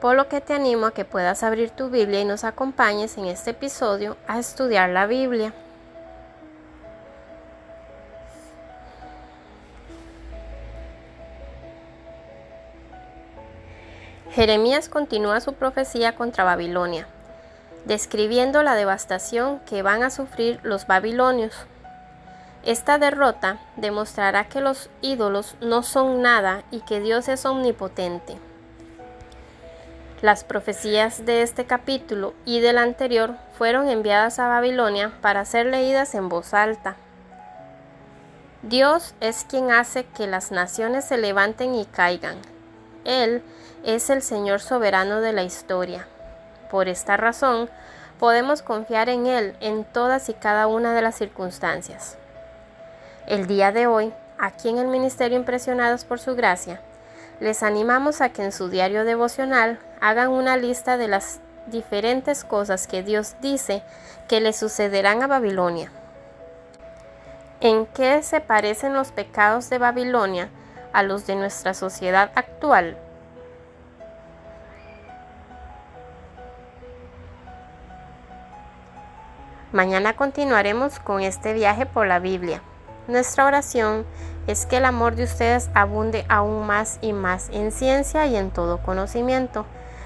por lo que te animo a que puedas abrir tu Biblia y nos acompañes en este episodio a estudiar la Biblia. Jeremías continúa su profecía contra Babilonia, describiendo la devastación que van a sufrir los babilonios. Esta derrota demostrará que los ídolos no son nada y que Dios es omnipotente. Las profecías de este capítulo y del anterior fueron enviadas a Babilonia para ser leídas en voz alta. Dios es quien hace que las naciones se levanten y caigan. Él es el Señor soberano de la historia. Por esta razón, podemos confiar en Él en todas y cada una de las circunstancias. El día de hoy, aquí en el Ministerio Impresionados por Su Gracia, les animamos a que en su diario devocional hagan una lista de las diferentes cosas que Dios dice que le sucederán a Babilonia. ¿En qué se parecen los pecados de Babilonia a los de nuestra sociedad actual? Mañana continuaremos con este viaje por la Biblia. Nuestra oración es que el amor de ustedes abunde aún más y más en ciencia y en todo conocimiento,